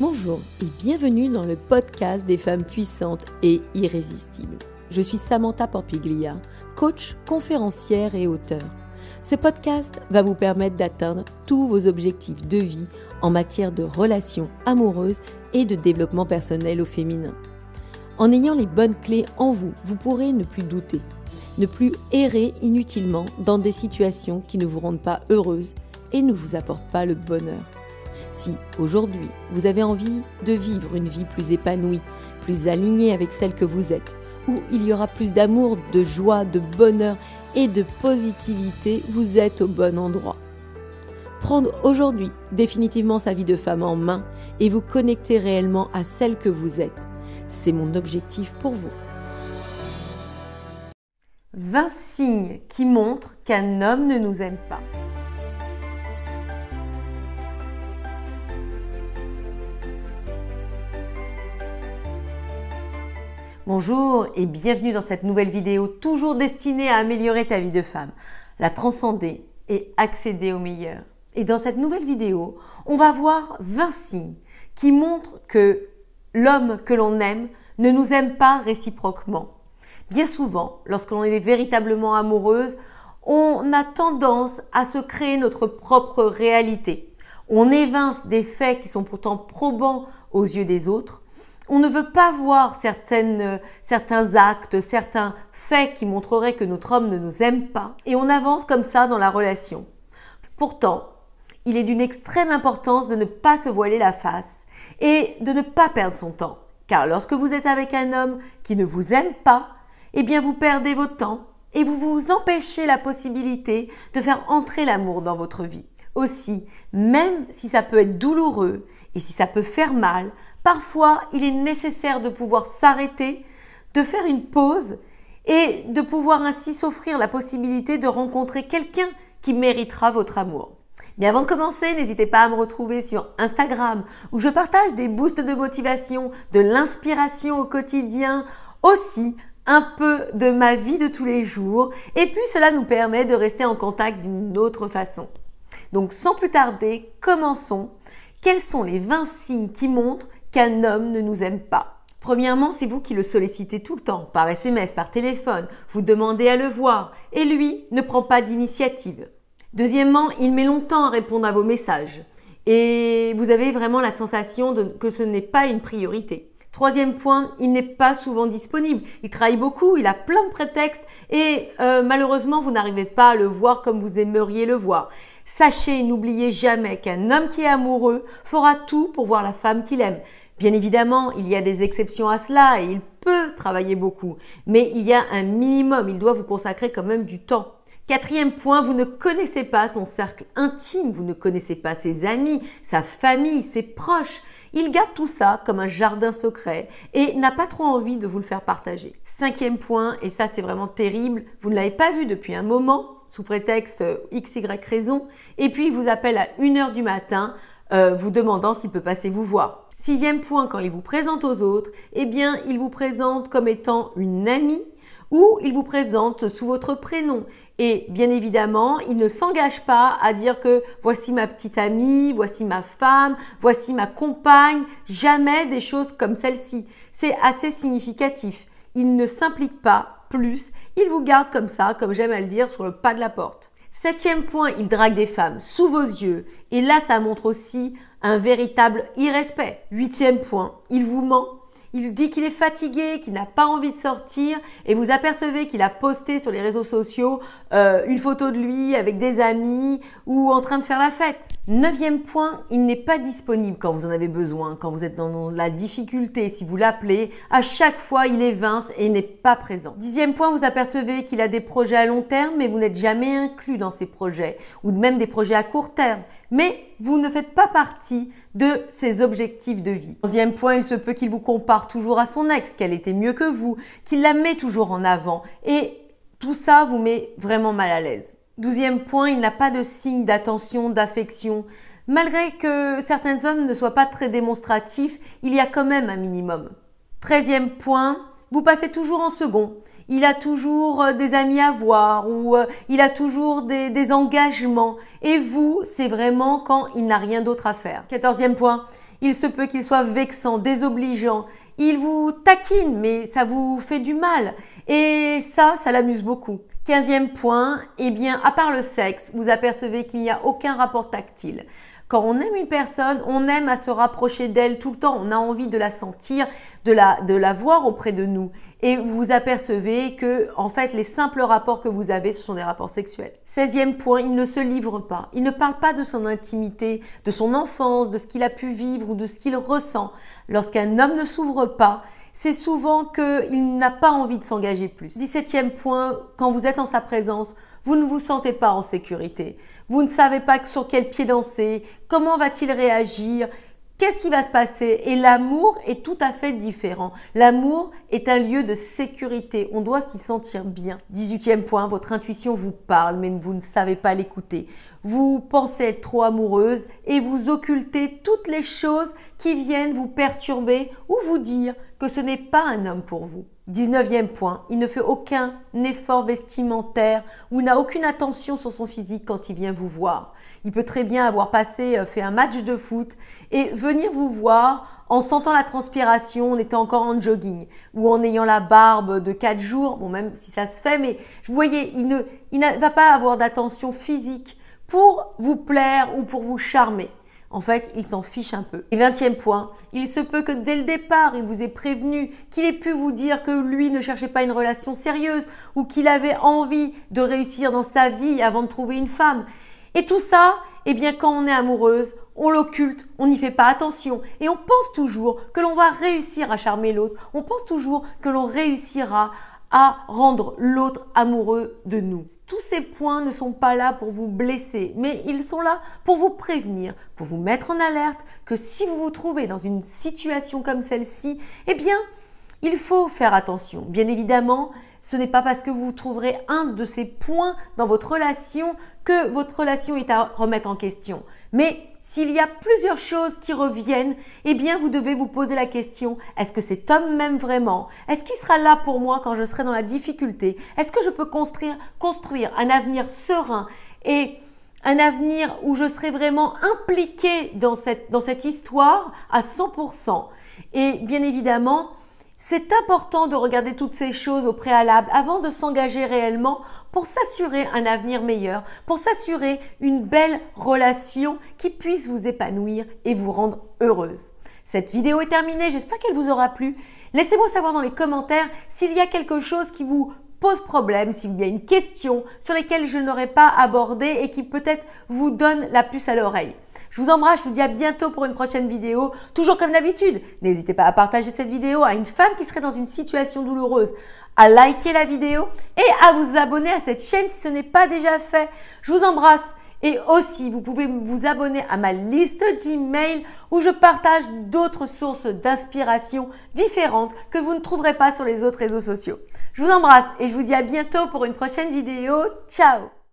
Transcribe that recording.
Bonjour et bienvenue dans le podcast des femmes puissantes et irrésistibles. Je suis Samantha Porpiglia, coach, conférencière et auteur. Ce podcast va vous permettre d'atteindre tous vos objectifs de vie en matière de relations amoureuses et de développement personnel au féminin. En ayant les bonnes clés en vous, vous pourrez ne plus douter, ne plus errer inutilement dans des situations qui ne vous rendent pas heureuse et ne vous apportent pas le bonheur. Si aujourd'hui vous avez envie de vivre une vie plus épanouie, plus alignée avec celle que vous êtes, où il y aura plus d'amour, de joie, de bonheur et de positivité, vous êtes au bon endroit. Prendre aujourd'hui définitivement sa vie de femme en main et vous connecter réellement à celle que vous êtes, c'est mon objectif pour vous. 20 signes qui montrent qu'un homme ne nous aime pas. Bonjour et bienvenue dans cette nouvelle vidéo toujours destinée à améliorer ta vie de femme, la transcender et accéder au meilleur. Et dans cette nouvelle vidéo, on va voir 20 signes qui montrent que l'homme que l'on aime ne nous aime pas réciproquement. Bien souvent, lorsque l'on est véritablement amoureuse, on a tendance à se créer notre propre réalité. On évince des faits qui sont pourtant probants aux yeux des autres on ne veut pas voir certaines, certains actes, certains faits qui montreraient que notre homme ne nous aime pas, et on avance comme ça dans la relation. Pourtant, il est d'une extrême importance de ne pas se voiler la face et de ne pas perdre son temps. Car lorsque vous êtes avec un homme qui ne vous aime pas, eh bien vous perdez votre temps et vous vous empêchez la possibilité de faire entrer l'amour dans votre vie. Aussi, même si ça peut être douloureux et si ça peut faire mal, Parfois, il est nécessaire de pouvoir s'arrêter, de faire une pause et de pouvoir ainsi s'offrir la possibilité de rencontrer quelqu'un qui méritera votre amour. Mais avant de commencer, n'hésitez pas à me retrouver sur Instagram où je partage des boosts de motivation, de l'inspiration au quotidien, aussi un peu de ma vie de tous les jours et puis cela nous permet de rester en contact d'une autre façon. Donc sans plus tarder, commençons. Quels sont les 20 signes qui montrent qu'un homme ne nous aime pas. Premièrement, c'est vous qui le sollicitez tout le temps, par SMS, par téléphone, vous demandez à le voir, et lui ne prend pas d'initiative. Deuxièmement, il met longtemps à répondre à vos messages, et vous avez vraiment la sensation que ce n'est pas une priorité. Troisième point, il n'est pas souvent disponible. Il travaille beaucoup, il a plein de prétextes et euh, malheureusement, vous n'arrivez pas à le voir comme vous aimeriez le voir. Sachez n'oubliez jamais qu'un homme qui est amoureux fera tout pour voir la femme qu'il aime. Bien évidemment, il y a des exceptions à cela et il peut travailler beaucoup, mais il y a un minimum, il doit vous consacrer quand même du temps. Quatrième point, vous ne connaissez pas son cercle intime, vous ne connaissez pas ses amis, sa famille, ses proches. Il garde tout ça comme un jardin secret et n'a pas trop envie de vous le faire partager. Cinquième point, et ça c'est vraiment terrible, vous ne l'avez pas vu depuis un moment, sous prétexte XY raison, et puis il vous appelle à 1h du matin, euh, vous demandant s'il peut passer vous voir. Sixième point, quand il vous présente aux autres, eh bien, il vous présente comme étant une amie ou il vous présente sous votre prénom. Et bien évidemment, il ne s'engage pas à dire que voici ma petite amie, voici ma femme, voici ma compagne, jamais des choses comme celle-ci. C'est assez significatif. Il ne s'implique pas plus, il vous garde comme ça, comme j'aime à le dire, sur le pas de la porte. Septième point, il drague des femmes sous vos yeux. Et là, ça montre aussi un véritable irrespect. Huitième point, il vous ment il dit qu'il est fatigué, qu'il n'a pas envie de sortir et vous apercevez qu'il a posté sur les réseaux sociaux euh, une photo de lui avec des amis ou en train de faire la fête. Neuvième point, il n'est pas disponible quand vous en avez besoin, quand vous êtes dans la difficulté, si vous l'appelez, à chaque fois il évince et n'est pas présent. Dixième point, vous apercevez qu'il a des projets à long terme mais vous n'êtes jamais inclus dans ces projets ou même des projets à court terme. Mais vous ne faites pas partie de ses objectifs de vie. Onzième point, il se peut qu'il vous compare toujours à son ex, qu'elle était mieux que vous, qu'il la met toujours en avant. Et tout ça vous met vraiment mal à l'aise. Douzième point, il n'a pas de signe d'attention, d'affection. Malgré que certains hommes ne soient pas très démonstratifs, il y a quand même un minimum. Treizième point, vous passez toujours en second il a toujours euh, des amis à voir ou euh, il a toujours des, engagements. Et vous, c'est vraiment quand il n'a rien d'autre à faire. Quatorzième point, il se peut qu'il soit vexant, désobligeant, il vous taquine, mais ça vous fait du mal. Et ça, ça l'amuse beaucoup. Quinzième point, eh bien, à part le sexe, vous apercevez qu'il n'y a aucun rapport tactile. Quand on aime une personne, on aime à se rapprocher d'elle tout le temps. On a envie de la sentir, de la, de la voir auprès de nous. Et vous apercevez que, en fait, les simples rapports que vous avez, ce sont des rapports sexuels. 16 point, il ne se livre pas. Il ne parle pas de son intimité, de son enfance, de ce qu'il a pu vivre ou de ce qu'il ressent. Lorsqu'un homme ne s'ouvre pas, c'est souvent qu'il n'a pas envie de s'engager plus. 17e point, quand vous êtes en sa présence, vous ne vous sentez pas en sécurité. Vous ne savez pas sur quel pied danser, comment va-t-il réagir, Qu'est-ce qui va se passer Et l'amour est tout à fait différent. L'amour est un lieu de sécurité. On doit s'y sentir bien. 18e point, votre intuition vous parle, mais vous ne savez pas l'écouter. Vous pensez être trop amoureuse et vous occultez toutes les choses qui viennent vous perturber ou vous dire que ce n'est pas un homme pour vous. 19e point, il ne fait aucun effort vestimentaire ou n'a aucune attention sur son physique quand il vient vous voir. Il peut très bien avoir passé, euh, fait un match de foot et venir vous voir en sentant la transpiration, en étant encore en jogging ou en ayant la barbe de 4 jours, bon même si ça se fait, mais vous voyez, il ne, il ne va pas avoir d'attention physique pour vous plaire ou pour vous charmer. En fait, il s'en fiche un peu. Et vingtième point, il se peut que dès le départ, il vous ait prévenu, qu'il ait pu vous dire que lui ne cherchait pas une relation sérieuse ou qu'il avait envie de réussir dans sa vie avant de trouver une femme. Et tout ça, eh bien, quand on est amoureuse, on l'occulte, on n'y fait pas attention et on pense toujours que l'on va réussir à charmer l'autre. On pense toujours que l'on réussira à rendre l'autre amoureux de nous. Tous ces points ne sont pas là pour vous blesser, mais ils sont là pour vous prévenir, pour vous mettre en alerte que si vous vous trouvez dans une situation comme celle-ci, eh bien, il faut faire attention. Bien évidemment, ce n'est pas parce que vous trouverez un de ces points dans votre relation que votre relation est à remettre en question. Mais s'il y a plusieurs choses qui reviennent, eh bien vous devez vous poser la question, est-ce que cet homme m'aime vraiment? Est-ce qu'il sera là pour moi quand je serai dans la difficulté? Est-ce que je peux construire, construire un avenir serein et un avenir où je serai vraiment impliqué dans cette, dans cette histoire à 100% Et bien évidemment, c'est important de regarder toutes ces choses au préalable avant de s'engager réellement pour s'assurer un avenir meilleur, pour s'assurer une belle relation qui puisse vous épanouir et vous rendre heureuse. Cette vidéo est terminée, j'espère qu'elle vous aura plu. Laissez-moi savoir dans les commentaires s'il y a quelque chose qui vous pose problème, s'il y a une question sur laquelle je n'aurais pas abordé et qui peut-être vous donne la puce à l'oreille. Je vous embrasse, je vous dis à bientôt pour une prochaine vidéo. Toujours comme d'habitude, n'hésitez pas à partager cette vidéo à une femme qui serait dans une situation douloureuse, à liker la vidéo et à vous abonner à cette chaîne si ce n'est pas déjà fait. Je vous embrasse. Et aussi, vous pouvez vous abonner à ma liste d'emails où je partage d'autres sources d'inspiration différentes que vous ne trouverez pas sur les autres réseaux sociaux. Je vous embrasse et je vous dis à bientôt pour une prochaine vidéo. Ciao